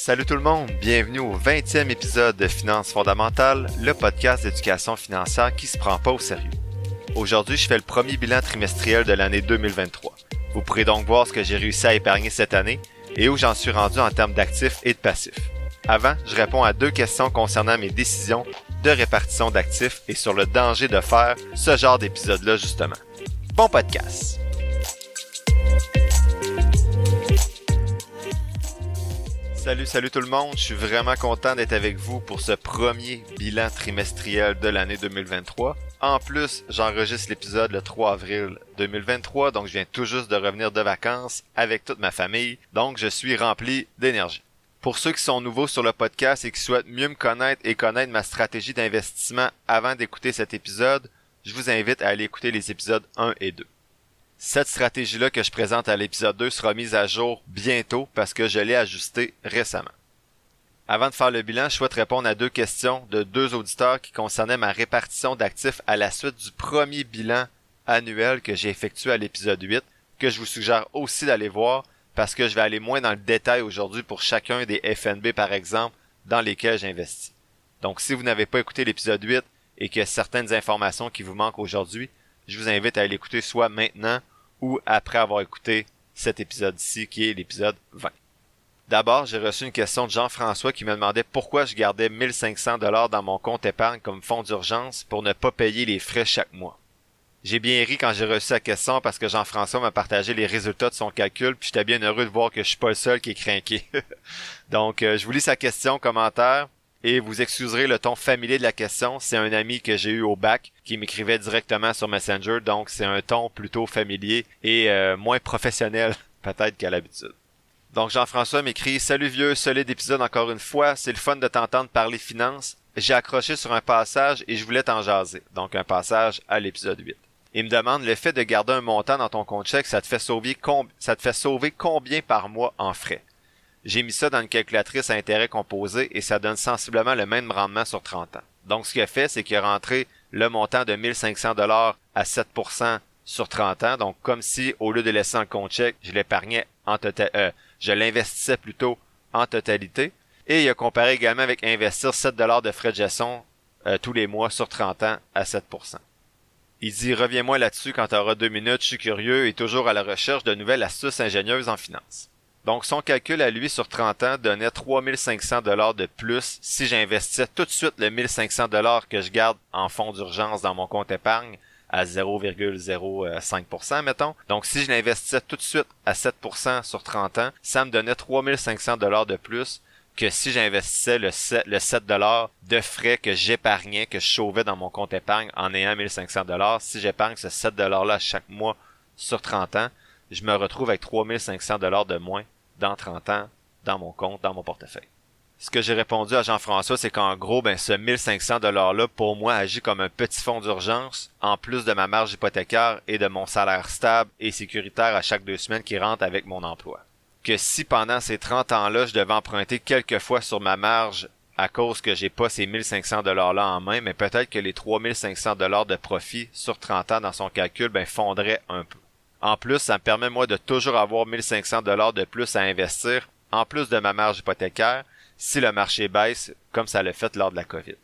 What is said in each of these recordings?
Salut tout le monde, bienvenue au 20e épisode de Finances fondamentales, le podcast d'éducation financière qui se prend pas au sérieux. Aujourd'hui, je fais le premier bilan trimestriel de l'année 2023. Vous pourrez donc voir ce que j'ai réussi à épargner cette année et où j'en suis rendu en termes d'actifs et de passifs. Avant, je réponds à deux questions concernant mes décisions de répartition d'actifs et sur le danger de faire ce genre d'épisode-là justement. Bon podcast! Salut, salut tout le monde. Je suis vraiment content d'être avec vous pour ce premier bilan trimestriel de l'année 2023. En plus, j'enregistre l'épisode le 3 avril 2023, donc je viens tout juste de revenir de vacances avec toute ma famille, donc je suis rempli d'énergie. Pour ceux qui sont nouveaux sur le podcast et qui souhaitent mieux me connaître et connaître ma stratégie d'investissement avant d'écouter cet épisode, je vous invite à aller écouter les épisodes 1 et 2. Cette stratégie-là que je présente à l'épisode 2 sera mise à jour bientôt parce que je l'ai ajustée récemment. Avant de faire le bilan, je souhaite répondre à deux questions de deux auditeurs qui concernaient ma répartition d'actifs à la suite du premier bilan annuel que j'ai effectué à l'épisode 8, que je vous suggère aussi d'aller voir parce que je vais aller moins dans le détail aujourd'hui pour chacun des FNB par exemple dans lesquels j'investis. Donc si vous n'avez pas écouté l'épisode 8 et qu'il y certaines informations qui vous manquent aujourd'hui, je vous invite à l'écouter soit maintenant ou après avoir écouté cet épisode-ci qui est l'épisode 20. D'abord, j'ai reçu une question de Jean-François qui me demandait pourquoi je gardais 1500 dollars dans mon compte épargne comme fonds d'urgence pour ne pas payer les frais chaque mois. J'ai bien ri quand j'ai reçu la question parce que Jean-François m'a partagé les résultats de son calcul puis j'étais bien heureux de voir que je suis pas le seul qui est craqué. Donc, euh, je vous lis sa question commentaire et vous excuserez le ton familier de la question. C'est un ami que j'ai eu au bac qui m'écrivait directement sur Messenger, donc c'est un ton plutôt familier et euh, moins professionnel peut-être qu'à l'habitude. Donc Jean-François m'écrit Salut vieux, solide épisode encore une fois, c'est le fun de t'entendre parler finances. J'ai accroché sur un passage et je voulais t'en jaser. Donc un passage à l'épisode 8. Il me demande le fait de garder un montant dans ton compte chèque, ça te fait sauver ça te fait sauver combien par mois en frais? J'ai mis ça dans une calculatrice à intérêt composé et ça donne sensiblement le même rendement sur 30 ans. Donc ce qu'il a fait, c'est qu'il a rentré le montant de 1500 dollars à 7% sur 30 ans. Donc comme si au lieu de laisser un compte chèque, je l'épargnais en total, euh, je l'investissais plutôt en totalité. Et il a comparé également avec investir 7 dollars de frais de gestion euh, tous les mois sur 30 ans à 7%. Il dit reviens-moi là-dessus quand tu auras deux minutes, je suis curieux et toujours à la recherche de nouvelles astuces ingénieuses en finance. Donc son calcul à lui sur 30 ans donnait 3500 dollars de plus si j'investissais tout de suite le 1500 dollars que je garde en fonds d'urgence dans mon compte épargne à 0,05% mettons. Donc si je l'investissais tout de suite à 7% sur 30 ans, ça me donnait 3500 dollars de plus que si j'investissais le 7, le 7 dollars de frais que j'épargnais, que je sauvais dans mon compte épargne en ayant 1500 dollars. Si j'épargne ce 7 dollars là chaque mois sur 30 ans, je me retrouve avec 3500 dollars de moins dans 30 ans dans mon compte, dans mon portefeuille. Ce que j'ai répondu à Jean-François, c'est qu'en gros, ben, ce 1500 $-là, pour moi, agit comme un petit fonds d'urgence, en plus de ma marge hypothécaire et de mon salaire stable et sécuritaire à chaque deux semaines qui rentre avec mon emploi. Que si pendant ces 30 ans-là, je devais emprunter quelques fois sur ma marge à cause que j'ai pas ces 1500 $-là en main, mais peut-être que les 3500 dollars de profit sur 30 ans dans son calcul, ben, fondraient un peu. En plus, ça me permet moi de toujours avoir 1500 dollars de plus à investir, en plus de ma marge hypothécaire, si le marché baisse, comme ça l'a fait lors de la COVID.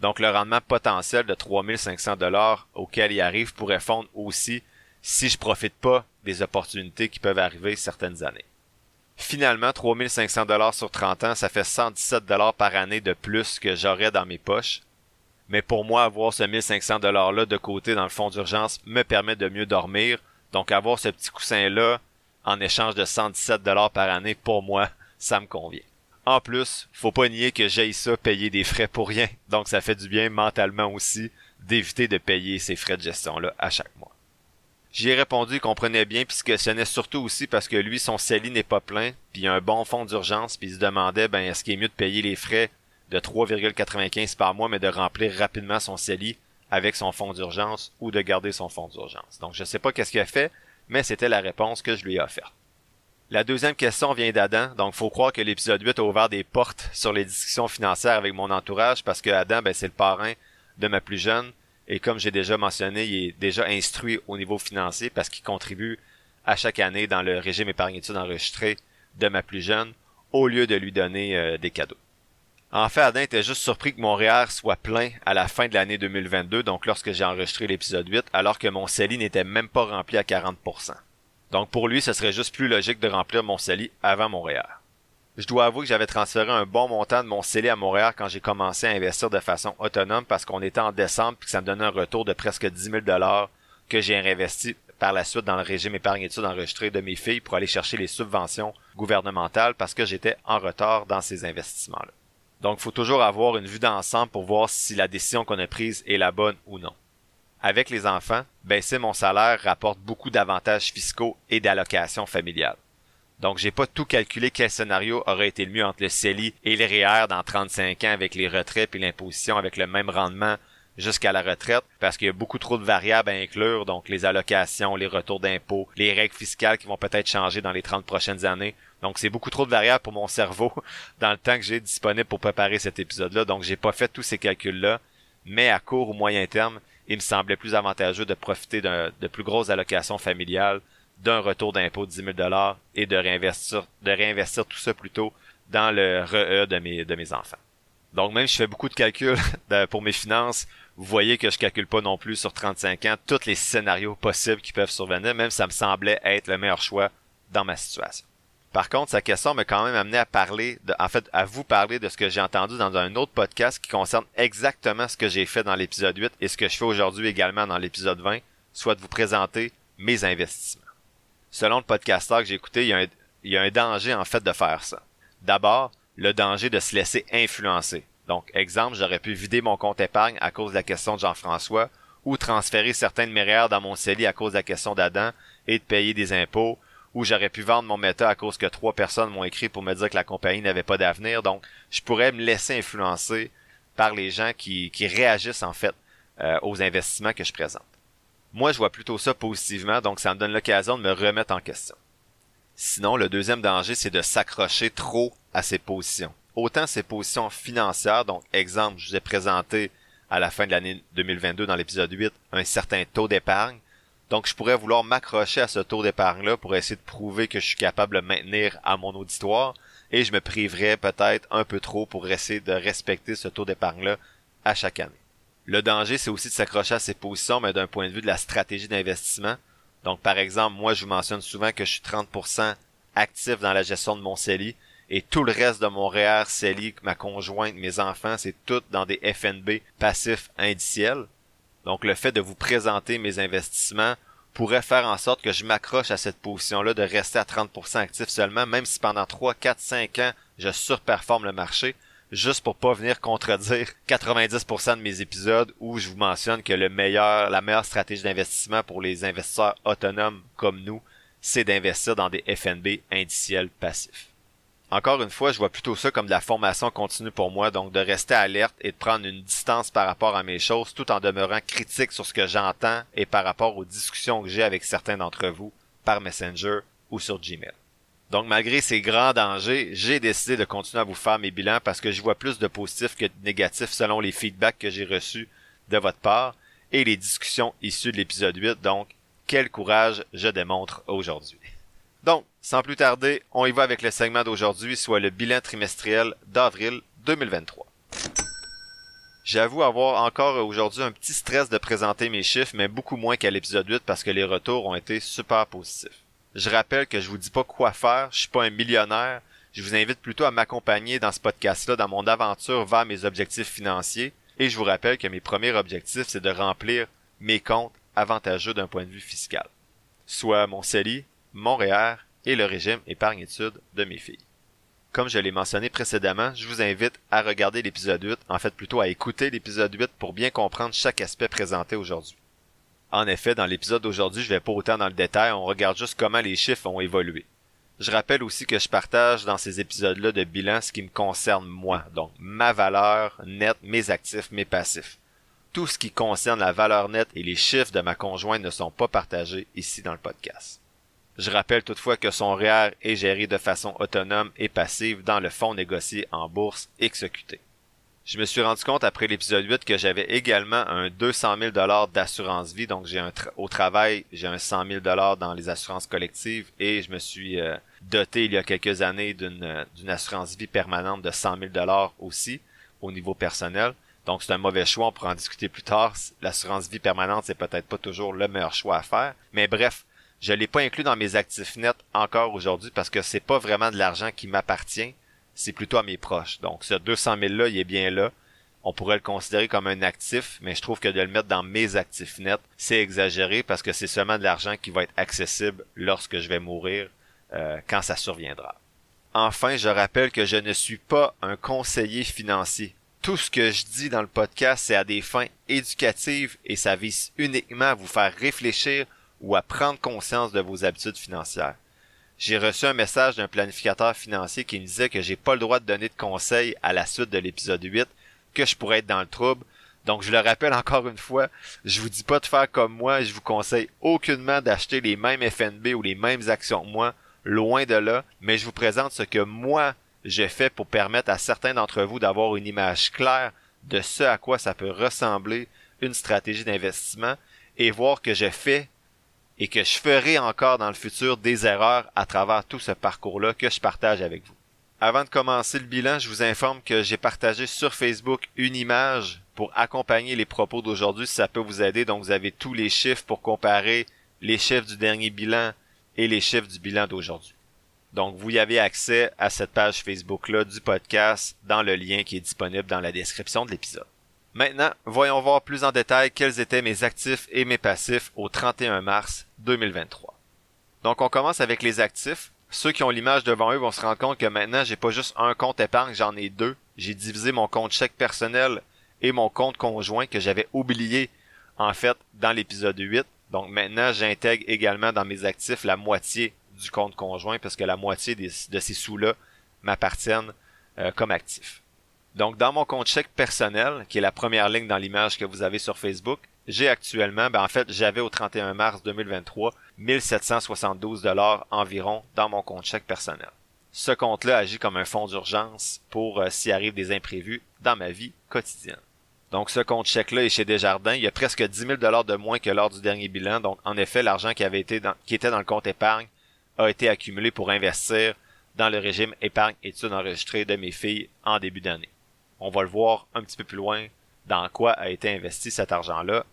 Donc le rendement potentiel de 3500 dollars auquel il arrive pourrait fondre aussi si je profite pas des opportunités qui peuvent arriver certaines années. Finalement, 3500 dollars sur 30 ans, ça fait 117 dollars par année de plus que j'aurais dans mes poches. Mais pour moi, avoir ce 1500 dollars là de côté dans le fonds d'urgence me permet de mieux dormir, donc avoir ce petit coussin-là en échange de 117 dollars par année, pour moi, ça me convient. En plus, faut pas nier que j'ai ça payer des frais pour rien. Donc ça fait du bien mentalement aussi d'éviter de payer ces frais de gestion-là à chaque mois. J'y ai répondu qu'il comprenait bien puis se questionnait surtout aussi parce que lui, son CELI n'est pas plein, puis il a un bon fonds d'urgence, puis il se demandait ben est-ce qu'il est mieux de payer les frais de 3,95 par mois mais de remplir rapidement son CELI avec son fonds d'urgence ou de garder son fonds d'urgence. Donc je sais pas qu'est-ce qu'il a fait, mais c'était la réponse que je lui ai offerte. La deuxième question vient d'Adam, donc faut croire que l'épisode 8 a ouvert des portes sur les discussions financières avec mon entourage parce que Adam, ben, c'est le parrain de ma plus jeune et comme j'ai déjà mentionné, il est déjà instruit au niveau financier parce qu'il contribue à chaque année dans le régime épargne études enregistré de ma plus jeune au lieu de lui donner euh, des cadeaux. En fait, Adam était juste surpris que mon soit plein à la fin de l'année 2022, donc lorsque j'ai enregistré l'épisode 8, alors que mon CELI n'était même pas rempli à 40%. Donc pour lui, ce serait juste plus logique de remplir mon CELI avant mon. Je dois avouer que j'avais transféré un bon montant de mon CELI à Montréal quand j'ai commencé à investir de façon autonome parce qu'on était en décembre et que ça me donnait un retour de presque 10 000 que j'ai réinvesti par la suite dans le régime épargne études enregistré de mes filles pour aller chercher les subventions gouvernementales parce que j'étais en retard dans ces investissements-là. Donc, il faut toujours avoir une vue d'ensemble pour voir si la décision qu'on a prise est la bonne ou non. Avec les enfants, baisser mon salaire rapporte beaucoup d'avantages fiscaux et d'allocations familiales. Donc, j'ai pas tout calculé quel scénario aurait été le mieux entre le CELI et le REER dans 35 ans avec les retraits et l'imposition avec le même rendement jusqu'à la retraite parce qu'il y a beaucoup trop de variables à inclure, donc les allocations, les retours d'impôts, les règles fiscales qui vont peut-être changer dans les 30 prochaines années. Donc c'est beaucoup trop de variables pour mon cerveau dans le temps que j'ai disponible pour préparer cet épisode-là. Donc j'ai pas fait tous ces calculs-là, mais à court ou moyen terme, il me semblait plus avantageux de profiter de plus grosses allocations familiales, d'un retour d'impôt de 10 000 et de réinvestir, de réinvestir tout ça plutôt dans le RE de mes, de mes enfants. Donc même si je fais beaucoup de calculs pour mes finances, vous voyez que je calcule pas non plus sur 35 ans tous les scénarios possibles qui peuvent survenir, même ça me semblait être le meilleur choix dans ma situation. Par contre, sa question m'a quand même amené à parler, en fait, à vous parler de ce que j'ai entendu dans un autre podcast qui concerne exactement ce que j'ai fait dans l'épisode 8 et ce que je fais aujourd'hui également dans l'épisode 20, soit de vous présenter mes investissements. Selon le podcasteur que j'ai écouté, il y, a un, danger en fait de faire ça. D'abord, le danger de se laisser influencer. Donc, exemple, j'aurais pu vider mon compte épargne à cause de la question de Jean-François, ou transférer certains de mes REER dans mon CELI à cause de la question d'Adam, et de payer des impôts, ou j'aurais pu vendre mon méta à cause que trois personnes m'ont écrit pour me dire que la compagnie n'avait pas d'avenir. Donc, je pourrais me laisser influencer par les gens qui, réagissent en fait euh, aux investissements que je présente. Moi, je vois plutôt ça positivement, donc ça me donne l'occasion de me remettre en question. Sinon, le deuxième danger, c'est de s'accrocher trop à ses positions autant ses positions financières, donc exemple, je vous ai présenté à la fin de l'année 2022 dans l'épisode 8 un certain taux d'épargne. Donc je pourrais vouloir m'accrocher à ce taux d'épargne-là pour essayer de prouver que je suis capable de maintenir à mon auditoire et je me priverais peut-être un peu trop pour essayer de respecter ce taux d'épargne-là à chaque année. Le danger, c'est aussi de s'accrocher à ces positions, mais d'un point de vue de la stratégie d'investissement. Donc, par exemple, moi, je vous mentionne souvent que je suis 30% actif dans la gestion de mon CELI, et tout le reste de mon REER, CELI, ma conjointe, mes enfants, c'est tout dans des FNB passifs indiciels. Donc le fait de vous présenter mes investissements pourrait faire en sorte que je m'accroche à cette position-là de rester à 30% actif seulement, même si pendant 3, 4, 5 ans, je surperforme le marché, juste pour pas venir contredire 90% de mes épisodes où je vous mentionne que le meilleur, la meilleure stratégie d'investissement pour les investisseurs autonomes comme nous, c'est d'investir dans des FNB indiciels passifs. Encore une fois, je vois plutôt ça comme de la formation continue pour moi, donc de rester alerte et de prendre une distance par rapport à mes choses tout en demeurant critique sur ce que j'entends et par rapport aux discussions que j'ai avec certains d'entre vous par Messenger ou sur Gmail. Donc malgré ces grands dangers, j'ai décidé de continuer à vous faire mes bilans parce que je vois plus de positifs que de négatifs selon les feedbacks que j'ai reçus de votre part et les discussions issues de l'épisode 8, donc quel courage je démontre aujourd'hui. Donc, sans plus tarder, on y va avec le segment d'aujourd'hui, soit le bilan trimestriel d'avril 2023. J'avoue avoir encore aujourd'hui un petit stress de présenter mes chiffres, mais beaucoup moins qu'à l'épisode 8 parce que les retours ont été super positifs. Je rappelle que je vous dis pas quoi faire, je suis pas un millionnaire, je vous invite plutôt à m'accompagner dans ce podcast-là dans mon aventure vers mes objectifs financiers, et je vous rappelle que mes premiers objectifs, c'est de remplir mes comptes avantageux d'un point de vue fiscal. Soit mon CELI, Montréal et le régime épargne-études de mes filles. Comme je l'ai mentionné précédemment, je vous invite à regarder l'épisode 8, en fait plutôt à écouter l'épisode 8 pour bien comprendre chaque aspect présenté aujourd'hui. En effet, dans l'épisode d'aujourd'hui, je vais pas autant dans le détail, on regarde juste comment les chiffres ont évolué. Je rappelle aussi que je partage dans ces épisodes-là de bilan ce qui me concerne moi, donc ma valeur nette, mes actifs, mes passifs. Tout ce qui concerne la valeur nette et les chiffres de ma conjointe ne sont pas partagés ici dans le podcast. Je rappelle toutefois que son REER est géré de façon autonome et passive dans le fonds négocié en bourse XQT. Je me suis rendu compte après l'épisode 8 que j'avais également un 200 000 d'assurance vie. Donc, j'ai un au travail, j'ai un 100 000 dans les assurances collectives et je me suis euh, doté il y a quelques années d'une euh, d'une assurance vie permanente de 100 000 aussi au niveau personnel. Donc, c'est un mauvais choix. On pourra en discuter plus tard. L'assurance vie permanente, c'est peut-être pas toujours le meilleur choix à faire. Mais bref, je l'ai pas inclus dans mes actifs nets encore aujourd'hui parce que c'est pas vraiment de l'argent qui m'appartient c'est plutôt à mes proches. Donc ce 200 000 là, il est bien là. On pourrait le considérer comme un actif, mais je trouve que de le mettre dans mes actifs nets, c'est exagéré parce que c'est seulement de l'argent qui va être accessible lorsque je vais mourir, euh, quand ça surviendra. Enfin, je rappelle que je ne suis pas un conseiller financier. Tout ce que je dis dans le podcast, c'est à des fins éducatives et ça vise uniquement à vous faire réfléchir ou à prendre conscience de vos habitudes financières j'ai reçu un message d'un planificateur financier qui me disait que j'ai pas le droit de donner de conseils à la suite de l'épisode 8, que je pourrais être dans le trouble. Donc je le rappelle encore une fois, je vous dis pas de faire comme moi, je vous conseille aucunement d'acheter les mêmes FNB ou les mêmes actions que moi, loin de là, mais je vous présente ce que moi j'ai fait pour permettre à certains d'entre vous d'avoir une image claire de ce à quoi ça peut ressembler une stratégie d'investissement et voir que j'ai fait et que je ferai encore dans le futur des erreurs à travers tout ce parcours-là que je partage avec vous. Avant de commencer le bilan, je vous informe que j'ai partagé sur Facebook une image pour accompagner les propos d'aujourd'hui si ça peut vous aider. Donc vous avez tous les chiffres pour comparer les chiffres du dernier bilan et les chiffres du bilan d'aujourd'hui. Donc vous y avez accès à cette page Facebook-là du podcast dans le lien qui est disponible dans la description de l'épisode. Maintenant, voyons voir plus en détail quels étaient mes actifs et mes passifs au 31 mars 2023. Donc on commence avec les actifs. Ceux qui ont l'image devant eux vont se rendre compte que maintenant j'ai pas juste un compte épargne, j'en ai deux. J'ai divisé mon compte chèque personnel et mon compte conjoint que j'avais oublié en fait dans l'épisode 8. Donc maintenant j'intègre également dans mes actifs la moitié du compte conjoint parce que la moitié de ces sous-là m'appartiennent euh, comme actifs. Donc, dans mon compte chèque personnel, qui est la première ligne dans l'image que vous avez sur Facebook, j'ai actuellement, ben en fait, j'avais au 31 mars 2023 1772 dollars environ dans mon compte chèque personnel. Ce compte-là agit comme un fonds d'urgence pour euh, s'y arrive des imprévus dans ma vie quotidienne. Donc ce compte chèque-là est chez Desjardins. Il y a presque 10 000 dollars de moins que lors du dernier bilan. Donc en effet, l'argent qui avait été dans, qui était dans le compte épargne a été accumulé pour investir dans le régime épargne études enregistrées de mes filles en début d'année. On va le voir un petit peu plus loin dans quoi a été investi cet argent-là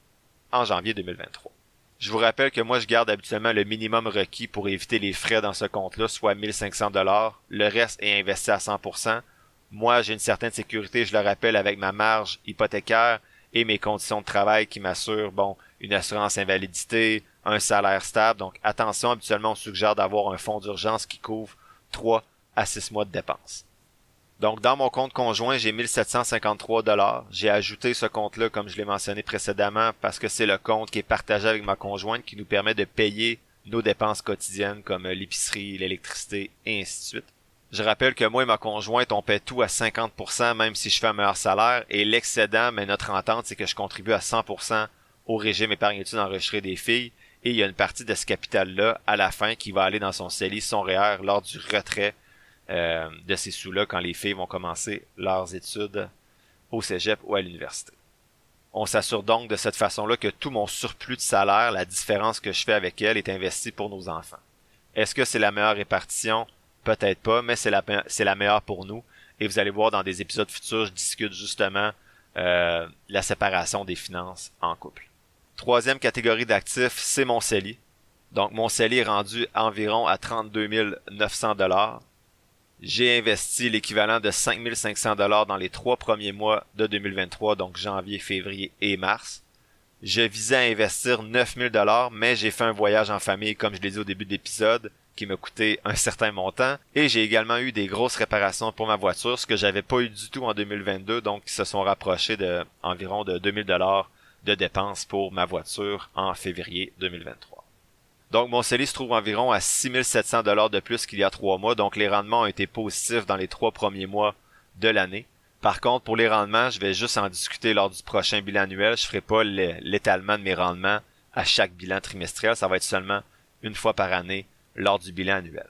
en janvier 2023. Je vous rappelle que moi je garde habituellement le minimum requis pour éviter les frais dans ce compte-là, soit 1500 dollars. Le reste est investi à 100%. Moi, j'ai une certaine sécurité, je le rappelle, avec ma marge hypothécaire et mes conditions de travail qui m'assurent, bon, une assurance invalidité, un salaire stable. Donc, attention, habituellement, on suggère d'avoir un fonds d'urgence qui couvre 3 à 6 mois de dépenses. Donc, dans mon compte conjoint, j'ai 1753 dollars. J'ai ajouté ce compte-là, comme je l'ai mentionné précédemment, parce que c'est le compte qui est partagé avec ma conjointe qui nous permet de payer nos dépenses quotidiennes comme l'épicerie, l'électricité et ainsi de suite. Je rappelle que moi et ma conjointe, on paie tout à 50%, même si je fais un meilleur salaire, et l'excédent, mais notre entente, c'est que je contribue à 100% au régime épargne études enregistré des filles, et il y a une partie de ce capital-là, à la fin, qui va aller dans son CELI, son REER, lors du retrait euh, de ces sous-là quand les filles vont commencer leurs études au cégep ou à l'université. On s'assure donc de cette façon-là que tout mon surplus de salaire, la différence que je fais avec elle, est investi pour nos enfants. Est-ce que c'est la meilleure répartition? Peut-être pas, mais c'est la, meilleure pour nous. Et vous allez voir dans des épisodes futurs, je discute justement euh, la séparation des finances en couple. Troisième catégorie d'actifs, c'est mon CELI. Donc mon CELI est rendu environ à 32 900 dollars j'ai investi l'équivalent de 5500 dollars dans les trois premiers mois de 2023, donc janvier, février et mars. Je visais à investir 9000 dollars, mais j'ai fait un voyage en famille, comme je l'ai dit au début de l'épisode, qui m'a coûté un certain montant. Et j'ai également eu des grosses réparations pour ma voiture, ce que j'avais pas eu du tout en 2022, donc ils se sont rapprochés de environ de 2000 dollars de dépenses pour ma voiture en février 2023. Donc, mon CELI se trouve environ à 6700 dollars de plus qu'il y a trois mois. Donc, les rendements ont été positifs dans les trois premiers mois de l'année. Par contre, pour les rendements, je vais juste en discuter lors du prochain bilan annuel. Je ferai pas l'étalement de mes rendements à chaque bilan trimestriel. Ça va être seulement une fois par année lors du bilan annuel.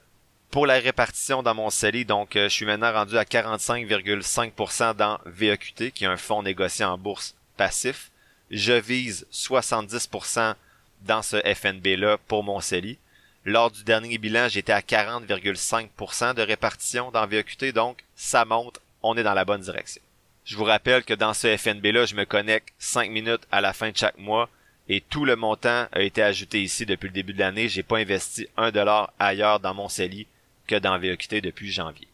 Pour la répartition dans mon CELI, donc euh, je suis maintenant rendu à 45,5% dans VEQT, qui est un fonds négocié en bourse passif. Je vise 70% dans ce FNB-là pour mon CELI. Lors du dernier bilan, j'étais à 40,5% de répartition dans VEQT, donc ça monte, on est dans la bonne direction. Je vous rappelle que dans ce FNB-là, je me connecte 5 minutes à la fin de chaque mois et tout le montant a été ajouté ici depuis le début de l'année. J'ai pas investi un dollar ailleurs dans mon CELI que dans VEQT depuis janvier.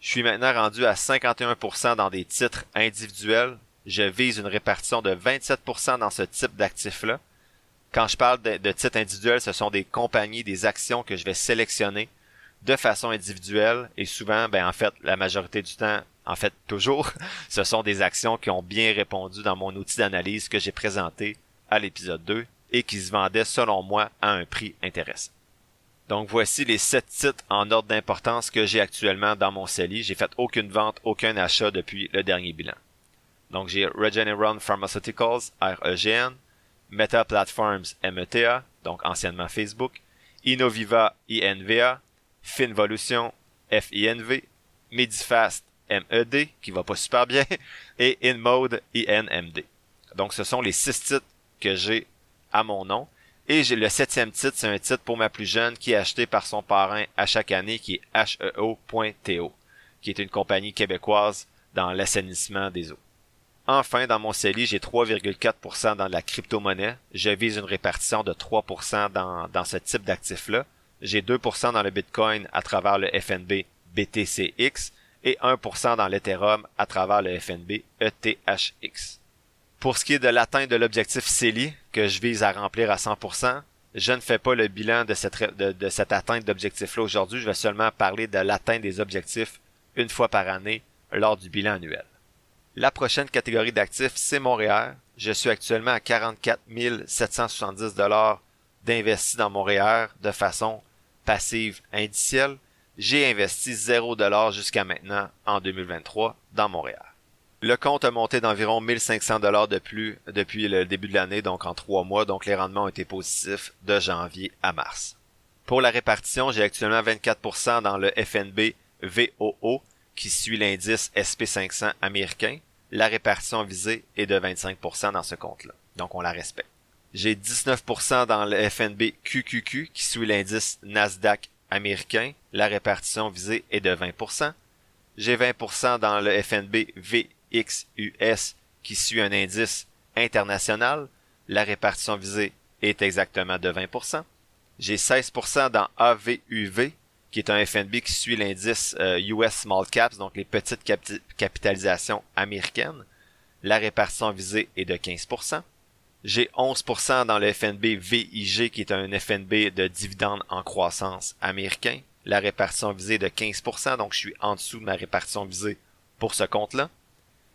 Je suis maintenant rendu à 51% dans des titres individuels. Je vise une répartition de 27% dans ce type d'actifs-là. Quand je parle de, titres individuels, ce sont des compagnies, des actions que je vais sélectionner de façon individuelle et souvent, ben en fait, la majorité du temps, en fait toujours, ce sont des actions qui ont bien répondu dans mon outil d'analyse que j'ai présenté à l'épisode 2 et qui se vendaient selon moi à un prix intéressant. Donc voici les sept titres en ordre d'importance que j'ai actuellement dans mon CELI. J'ai fait aucune vente, aucun achat depuis le dernier bilan. Donc j'ai Regeneron Pharmaceuticals, REGN, Meta Platforms, META, donc anciennement Facebook, Innoviva, INVA, Finvolution, FINV, Medifast, MED, qui va pas super bien, et InMode, INMD. Donc ce sont les six titres que j'ai à mon nom. Et j'ai le septième titre, c'est un titre pour ma plus jeune qui est acheté par son parrain à chaque année, qui est HEO.TO, qui est une compagnie québécoise dans l'assainissement des eaux. Enfin, dans mon CELI, j'ai 3,4% dans la crypto-monnaie. Je vise une répartition de 3% dans, dans ce type d'actifs-là. J'ai 2% dans le Bitcoin à travers le FNB BTCX et 1% dans l'Ethereum à travers le FNB ETHX. Pour ce qui est de l'atteinte de l'objectif CELI, que je vise à remplir à 100%, je ne fais pas le bilan de cette, de, cette atteinte d'objectif-là aujourd'hui. Je vais seulement parler de l'atteinte des objectifs une fois par année lors du bilan annuel. La prochaine catégorie d'actifs, c'est Montréal. Je suis actuellement à 44 770 dollars d'investis dans Montréal de façon passive indicielle. J'ai investi 0 dollars jusqu'à maintenant en 2023 dans Montréal. Le compte a monté d'environ 1500 dollars de plus depuis le début de l'année, donc en trois mois, donc les rendements ont été positifs de janvier à mars. Pour la répartition, j'ai actuellement 24% dans le FNB VOO qui suit l'indice SP500 américain. La répartition visée est de 25% dans ce compte-là, donc on la respecte. J'ai 19% dans le FNB QQQ qui suit l'indice Nasdaq américain. La répartition visée est de 20%. J'ai 20% dans le FNB V XUS qui suit un indice international, la répartition visée est exactement de 20%. J'ai 16% dans AVUV, qui est un FNB qui suit l'indice US euh, Small Caps, donc les petites capitalisations américaines. La répartition visée est de 15%. J'ai 11% dans le FNB VIG, qui est un FNB de dividendes en croissance américain. La répartition visée est de 15%, donc je suis en dessous de ma répartition visée pour ce compte-là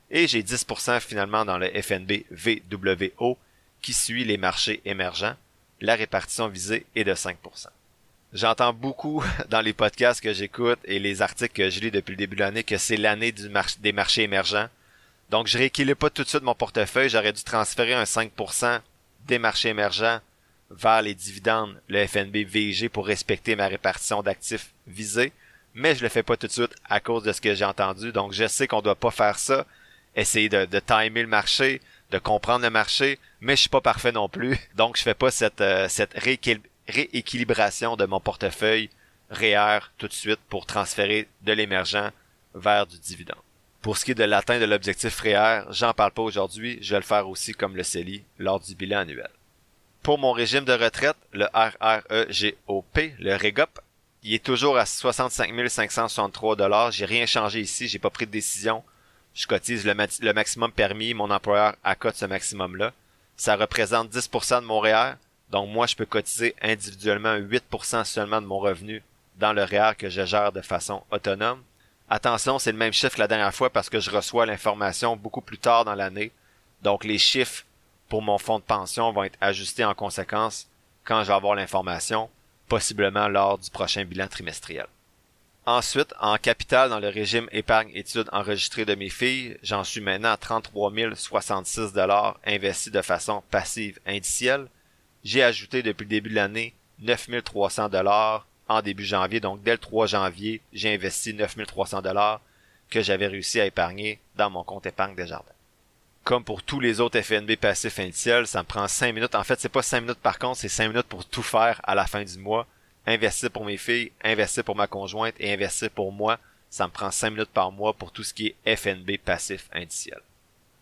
et j'ai 10% finalement dans le FNB VWO qui suit les marchés émergents. La répartition visée est de 5%. J'entends beaucoup dans les podcasts que j'écoute et les articles que je lis depuis le début de l'année que c'est l'année des marchés émergents. Donc je rééquilibre pas tout de suite mon portefeuille, j'aurais dû transférer un 5% des marchés émergents vers les dividendes, le FNB VIG pour respecter ma répartition d'actifs visés, mais je le fais pas tout de suite à cause de ce que j'ai entendu. Donc je sais qu'on doit pas faire ça essayer de, de timer le marché, de comprendre le marché, mais je suis pas parfait non plus. Donc je fais pas cette, euh, cette rééquilibration de mon portefeuille REER tout de suite pour transférer de l'émergent vers du dividende. Pour ce qui est de l'atteinte de l'objectif REER, j'en parle pas aujourd'hui, je vais le faire aussi comme le CELI lors du bilan annuel. Pour mon régime de retraite, le RREGOP, le REGOP, il est toujours à 65 563 dollars. J'ai rien changé ici, j'ai pas pris de décision je cotise le, maximum permis, mon employeur accote ce maximum-là. Ça représente 10% de mon REER, donc moi je peux cotiser individuellement 8% seulement de mon revenu dans le REER que je gère de façon autonome. Attention, c'est le même chiffre que la dernière fois parce que je reçois l'information beaucoup plus tard dans l'année. Donc les chiffres pour mon fonds de pension vont être ajustés en conséquence quand je vais avoir l'information, possiblement lors du prochain bilan trimestriel. Ensuite, en capital dans le régime épargne-études enregistré de mes filles, j'en suis maintenant à 33 066 dollars investis de façon passive indicielle. J'ai ajouté depuis le début de l'année 9 300 dollars en début janvier. Donc dès le 3 janvier, j'ai investi 9300 dollars que j'avais réussi à épargner dans mon compte épargne des jardins. Comme pour tous les autres FNB passifs indiciels, ça me prend 5 minutes. En fait, c'est pas 5 minutes par contre, c'est 5 minutes pour tout faire à la fin du mois. Investir pour mes filles, investir pour ma conjointe et investir pour moi. Ça me prend 5 minutes par mois pour tout ce qui est FNB passif indiciel.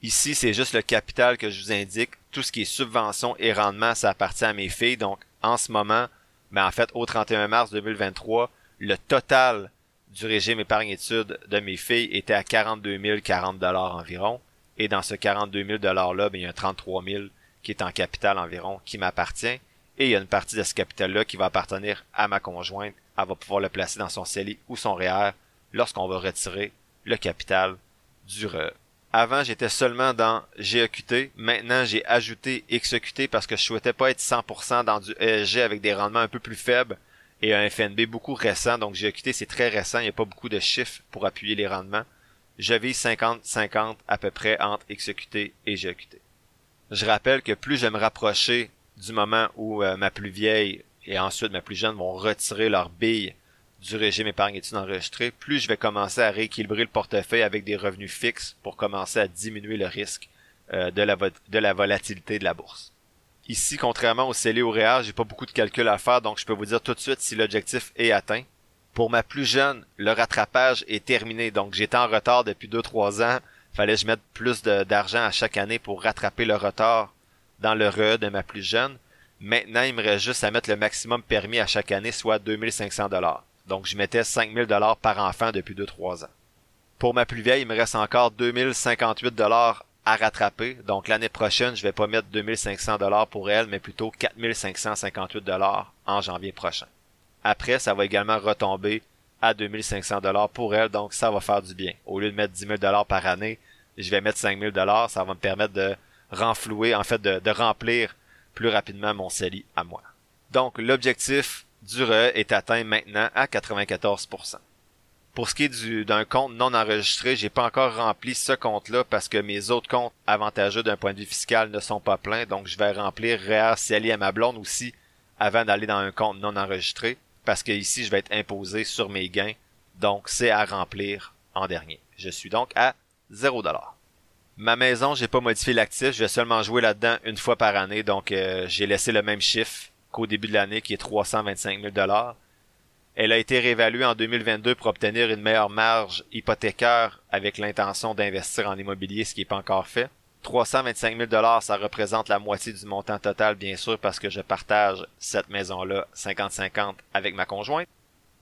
Ici, c'est juste le capital que je vous indique. Tout ce qui est subvention et rendement, ça appartient à mes filles. Donc, en ce moment, mais en fait, au 31 mars 2023, le total du régime épargne-études de mes filles était à 42 040 dollars environ. Et dans ce 42 000 dollars-là, ben, il y a 33 000 qui est en capital environ, qui m'appartient. Et il y a une partie de ce capital-là qui va appartenir à ma conjointe. Elle va pouvoir le placer dans son CELI ou son REER lorsqu'on va retirer le capital du RE. Avant, j'étais seulement dans GEQT. Maintenant, j'ai ajouté XEQT parce que je souhaitais pas être 100% dans du ESG avec des rendements un peu plus faibles et un FNB beaucoup récent. Donc, GEQT, c'est très récent. Il n'y a pas beaucoup de chiffres pour appuyer les rendements. Je vis 50-50 à peu près entre XEQT et GEQT. Je rappelle que plus je me rapprocher du moment où euh, ma plus vieille et ensuite ma plus jeune vont retirer leur bille du régime épargne études enregistré, plus je vais commencer à rééquilibrer le portefeuille avec des revenus fixes pour commencer à diminuer le risque euh, de, la volatilité de la bourse. Ici, contrairement au CELI ou REER, j'ai pas beaucoup de calculs à faire, donc je peux vous dire tout de suite si l'objectif est atteint. Pour ma plus jeune, le rattrapage est terminé, donc j'étais en retard depuis 2-3 ans. Fallait je mette plus d'argent à chaque année pour rattraper le retard dans le RE de ma plus jeune. Maintenant, il me reste juste à mettre le maximum permis à chaque année, soit 2500 dollars. Donc, je mettais 5000 dollars par enfant depuis 2-3 ans. Pour ma plus vieille, il me reste encore 2058 dollars à rattraper. Donc, l'année prochaine, je vais pas mettre 2500 dollars pour elle, mais plutôt 4558 dollars en janvier prochain. Après, ça va également retomber à 2500 dollars pour elle, donc ça va faire du bien. Au lieu de mettre 10 000 dollars par année, je vais mettre 5000 dollars, ça va me permettre de renflouer, en fait, de, de remplir plus rapidement mon CELI à moi. Donc, l'objectif du RE est atteint maintenant à 94%. Pour ce qui est d'un compte non enregistré, j'ai pas encore rempli ce compte-là parce que mes autres comptes avantageux d'un point de vue fiscal ne sont pas pleins, donc je vais remplir REER CELI à ma blonde aussi avant d'aller dans un compte non enregistré parce que ici je vais être imposé sur mes gains, donc c'est à remplir en dernier. Je suis donc à 0$. Ma maison, j'ai pas modifié l'actif, je vais seulement jouer là-dedans une fois par année, donc euh, j'ai laissé le même chiffre qu'au début de l'année, qui est 325 000 Elle a été réévaluée en 2022 pour obtenir une meilleure marge hypothécaire avec l'intention d'investir en immobilier, ce qui n'est pas encore fait. 325 000 ça représente la moitié du montant total, bien sûr, parce que je partage cette maison-là 50-50 avec ma conjointe.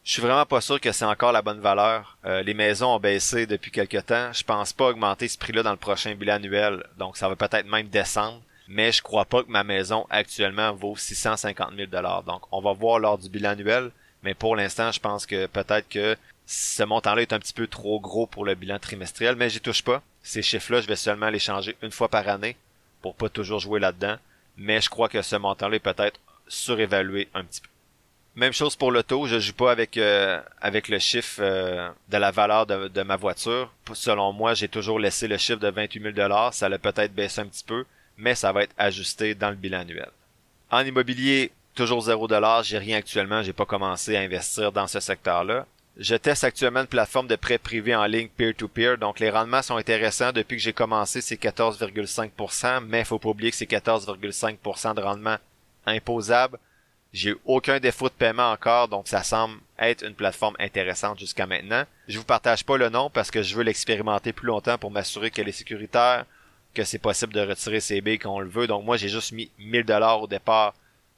Je suis vraiment pas sûr que c'est encore la bonne valeur. Euh, les maisons ont baissé depuis quelque temps. Je pense pas augmenter ce prix-là dans le prochain bilan annuel, donc ça va peut-être même descendre mais je crois pas que ma maison actuellement vaut 650 000 dollars. Donc, on va voir lors du bilan annuel, mais pour l'instant, je pense que peut-être que ce montant-là est un petit peu trop gros pour le bilan trimestriel, mais j'y touche pas. Ces chiffres-là, je vais seulement les changer une fois par année pour pas toujours jouer là-dedans, mais je crois que ce montant-là est peut-être surévalué un petit peu. Même chose pour l'auto, je joue pas avec euh, avec le chiffre euh, de la valeur de, ma voiture. Selon moi, j'ai toujours laissé le chiffre de 28 000 dollars. Ça l'a peut-être baissé un petit peu, mais ça va être ajusté dans le bilan annuel. En immobilier, toujours 0$, j'ai rien actuellement, j'ai pas commencé à investir dans ce secteur-là. Je teste actuellement une plateforme de prêt privé en ligne peer-to-peer, donc les rendements sont intéressants. Depuis que j'ai commencé, c'est 14,5%, mais faut pas oublier que c'est 14,5% de rendement imposable. J'ai aucun défaut de paiement encore, donc ça semble être une plateforme intéressante jusqu'à maintenant. Je vous partage pas le nom parce que je veux l'expérimenter plus longtemps pour m'assurer qu'elle est sécuritaire, que c'est possible de retirer ces billes quand on le veut. Donc moi, j'ai juste mis 1000 dollars au départ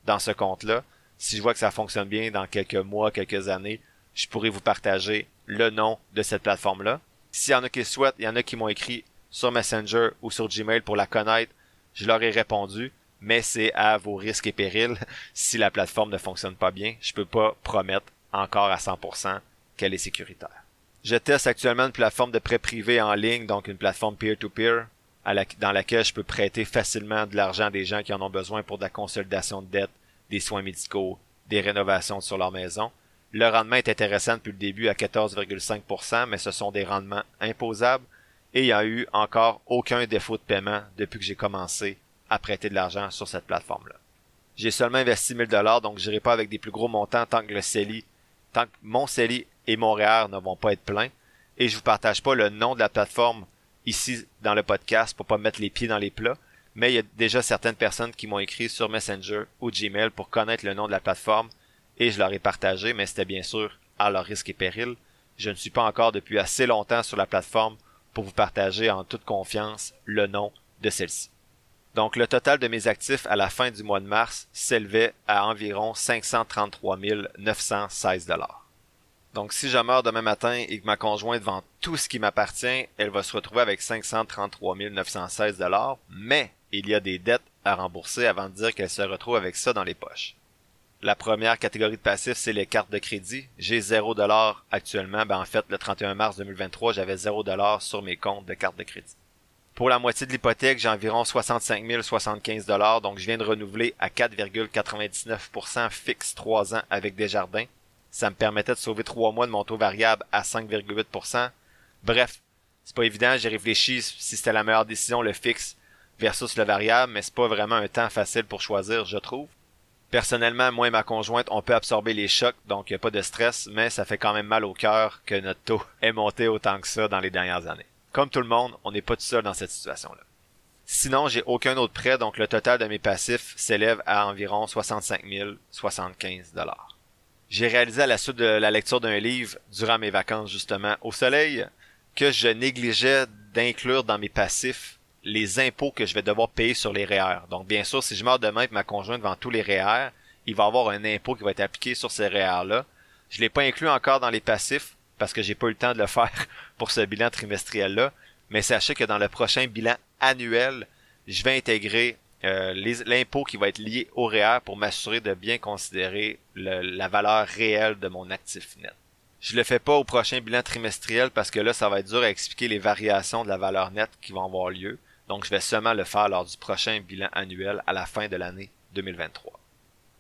dans ce compte-là. Si je vois que ça fonctionne bien dans quelques mois, quelques années, je pourrais vous partager le nom de cette plateforme-là. S'il y en a qui souhaitent, il y en a qui m'ont écrit sur Messenger ou sur Gmail pour la connaître, je leur ai répondu, mais c'est à vos risques et périls si la plateforme ne fonctionne pas bien. Je peux pas promettre encore à 100% qu'elle est sécuritaire. Je teste actuellement une plateforme de prêt privé en ligne, donc une plateforme peer-to-peer dans laquelle je peux prêter facilement de l'argent à des gens qui en ont besoin pour de la consolidation de dette, des soins médicaux, des rénovations sur leur maison. Le rendement est intéressant depuis le début à 14,5%, mais ce sont des rendements imposables et il n'y a eu encore aucun défaut de paiement depuis que j'ai commencé à prêter de l'argent sur cette plateforme-là. J'ai seulement investi 1000 dollars, donc j'irai pas avec des plus gros montants tant que le CELI tant que mon CELI et mon REER ne vont pas être pleins, et je vous partage pas le nom de la plateforme ici dans le podcast pour pas mettre les pieds dans les plats, mais il y a déjà certaines personnes qui m'ont écrit sur Messenger ou Gmail pour connaître le nom de la plateforme et je leur ai partagé, mais c'était bien sûr à leur risque et péril. Je ne suis pas encore depuis assez longtemps sur la plateforme pour vous partager en toute confiance le nom de celle-ci. Donc le total de mes actifs à la fin du mois de mars s'élevait à environ 533 916 dollars. Donc si je meurs demain matin et que ma conjointe vend tout ce qui m'appartient, elle va se retrouver avec 533 916 dollars, mais il y a des dettes à rembourser avant de dire qu'elle se retrouve avec ça dans les poches. La première catégorie de passifs, c'est les cartes de crédit. J'ai 0 actuellement. Ben, en fait, le 31 mars 2023, j'avais 0 sur mes comptes de cartes de crédit. Pour la moitié de l'hypothèque, j'ai environ 65 075 donc je viens de renouveler à 4,99% fixe 3 ans avec Desjardins. Ça me permettait de sauver 3 mois de mon taux variable à 5,8%. Bref, c'est pas évident, j'ai réfléchi si c'était la meilleure décision le fixe versus le variable, mais c'est pas vraiment un temps facile pour choisir, je trouve. Personnellement, moi et ma conjointe, on peut absorber les chocs, donc il a pas de stress, mais ça fait quand même mal au cœur que notre taux ait monté autant que ça dans les dernières années. Comme tout le monde, on n'est pas tout seul dans cette situation-là. Sinon, j'ai aucun autre prêt, donc le total de mes passifs s'élève à environ 65 075 dollars. J'ai réalisé à la suite de la lecture d'un livre durant mes vacances justement au soleil que je négligeais d'inclure dans mes passifs les impôts que je vais devoir payer sur les REER. Donc, bien sûr, si je meurs demain et ma conjointe vend tous les REER, il va y avoir un impôt qui va être appliqué sur ces REER-là. Je l'ai pas inclus encore dans les passifs parce que j'ai pas eu le temps de le faire pour ce bilan trimestriel-là. Mais sachez que dans le prochain bilan annuel, je vais intégrer euh, l'impôt qui va être lié au REER pour m'assurer de bien considérer la valeur réelle de mon actif net. Je le fais pas au prochain bilan trimestriel parce que là, ça va être dur à expliquer les variations de la valeur nette qui vont avoir lieu. Donc, je vais seulement le faire lors du prochain bilan annuel à la fin de l'année 2023.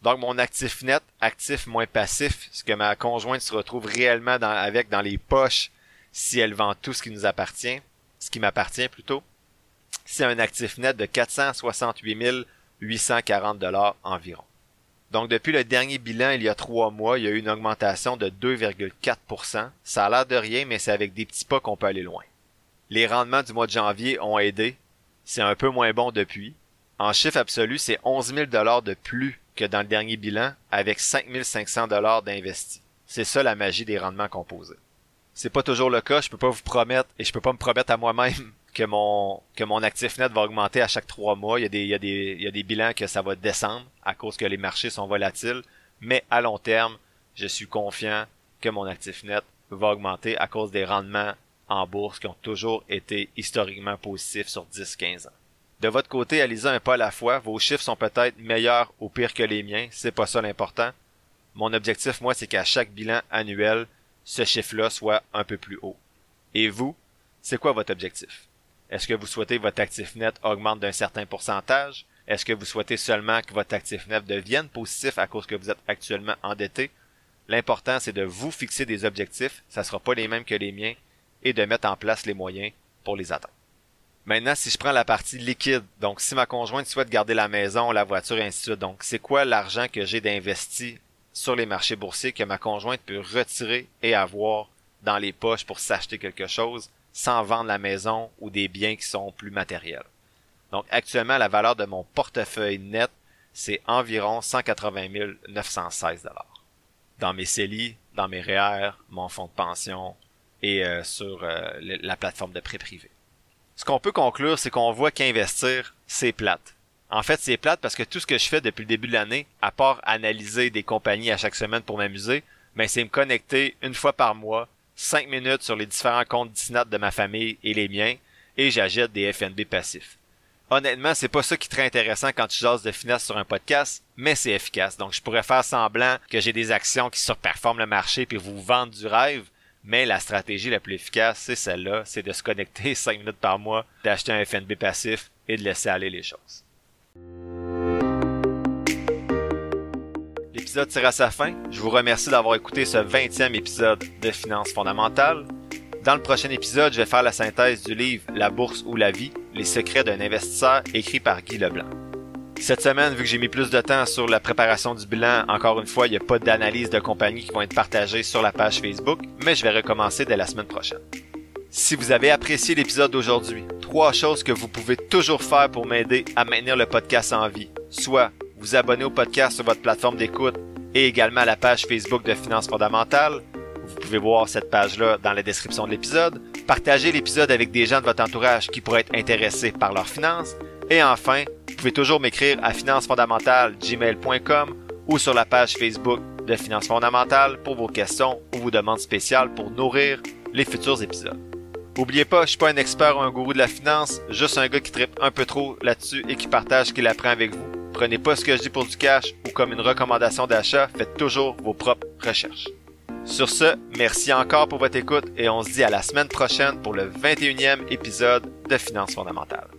Donc, mon actif net, actif moins passif, ce que ma conjointe se retrouve réellement avec dans les poches si elle vend tout ce qui nous appartient, ce qui m'appartient plutôt, c'est un actif net de 468 840 dollars environ. Donc, depuis le dernier bilan, il y a trois mois, il y a eu une augmentation de 2,4%. Ça a l'air de rien, mais c'est avec des petits pas qu'on peut aller loin. Les rendements du mois de janvier ont aidé, c'est un peu moins bon depuis. En chiffre absolu, c'est 11 000 dollars de plus que dans le dernier bilan, avec 5 500 dollars d'investis. C'est ça la magie des rendements composés. C'est pas toujours le cas, je peux pas vous promettre, et je peux pas me promettre à moi-même que mon que mon actif net va augmenter à chaque trois mois. Il y a des il y a des il y a des bilans que ça va descendre à cause que les marchés sont volatiles, mais à long terme, je suis confiant que mon actif net va augmenter à cause des rendements en bourse qui ont toujours été historiquement positifs sur 10-15 ans. De votre côté, allez un pas à la fois. Vos chiffres sont peut-être meilleurs ou pires que les miens. C'est pas ça l'important. Mon objectif, moi, c'est qu'à chaque bilan annuel, ce chiffre-là soit un peu plus haut. Et vous, c'est quoi votre objectif? Est-ce que vous souhaitez que votre actif net augmente d'un certain pourcentage? Est-ce que vous souhaitez seulement que votre actif net devienne positif à cause que vous êtes actuellement endetté? L'important, c'est de vous fixer des objectifs. Ça sera pas les mêmes que les miens et de mettre en place les moyens pour les atteindre. Maintenant, si je prends la partie liquide, donc si ma conjointe souhaite garder la maison, la voiture et ainsi de suite, donc c'est quoi l'argent que j'ai d'investi sur les marchés boursiers que ma conjointe peut retirer et avoir dans les poches pour s'acheter quelque chose? Sans vendre la maison ou des biens qui sont plus matériels. Donc actuellement, la valeur de mon portefeuille net, c'est environ 180 916 Dans mes CELI, dans mes REER, mon fonds de pension, et euh, sur euh, la plateforme de prêt privé. Ce qu'on peut conclure, c'est qu'on voit qu'investir, c'est plate. En fait, c'est plate parce que tout ce que je fais depuis le début de l'année, à part analyser des compagnies à chaque semaine pour m'amuser, ben c'est me connecter une fois par mois, cinq minutes sur les différents comptes Disney de ma famille et les miens, et j'achète des FNB passifs. Honnêtement, c'est pas ça qui est très intéressant quand tu jases de finesse sur un podcast, mais c'est efficace. Donc, je pourrais faire semblant que j'ai des actions qui surperforment le marché puis vous vendre du rêve, mais la stratégie la plus efficace, c'est celle-là, c'est de se connecter 5 minutes par mois, d'acheter un FNB passif et de laisser aller les choses. L'épisode tire à sa fin. Je vous remercie d'avoir écouté ce 20e épisode de Finances fondamentales. Dans le prochain épisode, je vais faire la synthèse du livre La bourse ou la vie, les secrets d'un investisseur écrit par Guy Leblanc. Cette semaine, vu que j'ai mis plus de temps sur la préparation du bilan, encore une fois, il n'y a pas d'analyse de compagnie qui vont être partagées sur la page Facebook, mais je vais recommencer dès la semaine prochaine. Si vous avez apprécié l'épisode d'aujourd'hui, trois choses que vous pouvez toujours faire pour m'aider à maintenir le podcast en vie. Soit vous abonner au podcast sur votre plateforme d'écoute et également à la page Facebook de Finances fondamentales. Vous pouvez voir cette page-là dans la description de l'épisode. Partagez l'épisode avec des gens de votre entourage qui pourraient être intéressés par leurs finances. Et enfin, vous pouvez toujours m'écrire à financefondamentale.gmail.com ou sur la page Facebook de Finances fondamentales pour vos questions ou vos demandes spéciales pour nourrir les futurs épisodes. Oubliez pas, je suis pas un expert ou un gourou de la finance, juste un gars qui tripe un peu trop là-dessus et qui partage ce qu'il apprend avec vous. Prenez pas ce que je dis pour du cash ou comme une recommandation d'achat, faites toujours vos propres recherches. Sur ce, merci encore pour votre écoute et on se dit à la semaine prochaine pour le 21e épisode de Finances fondamentales.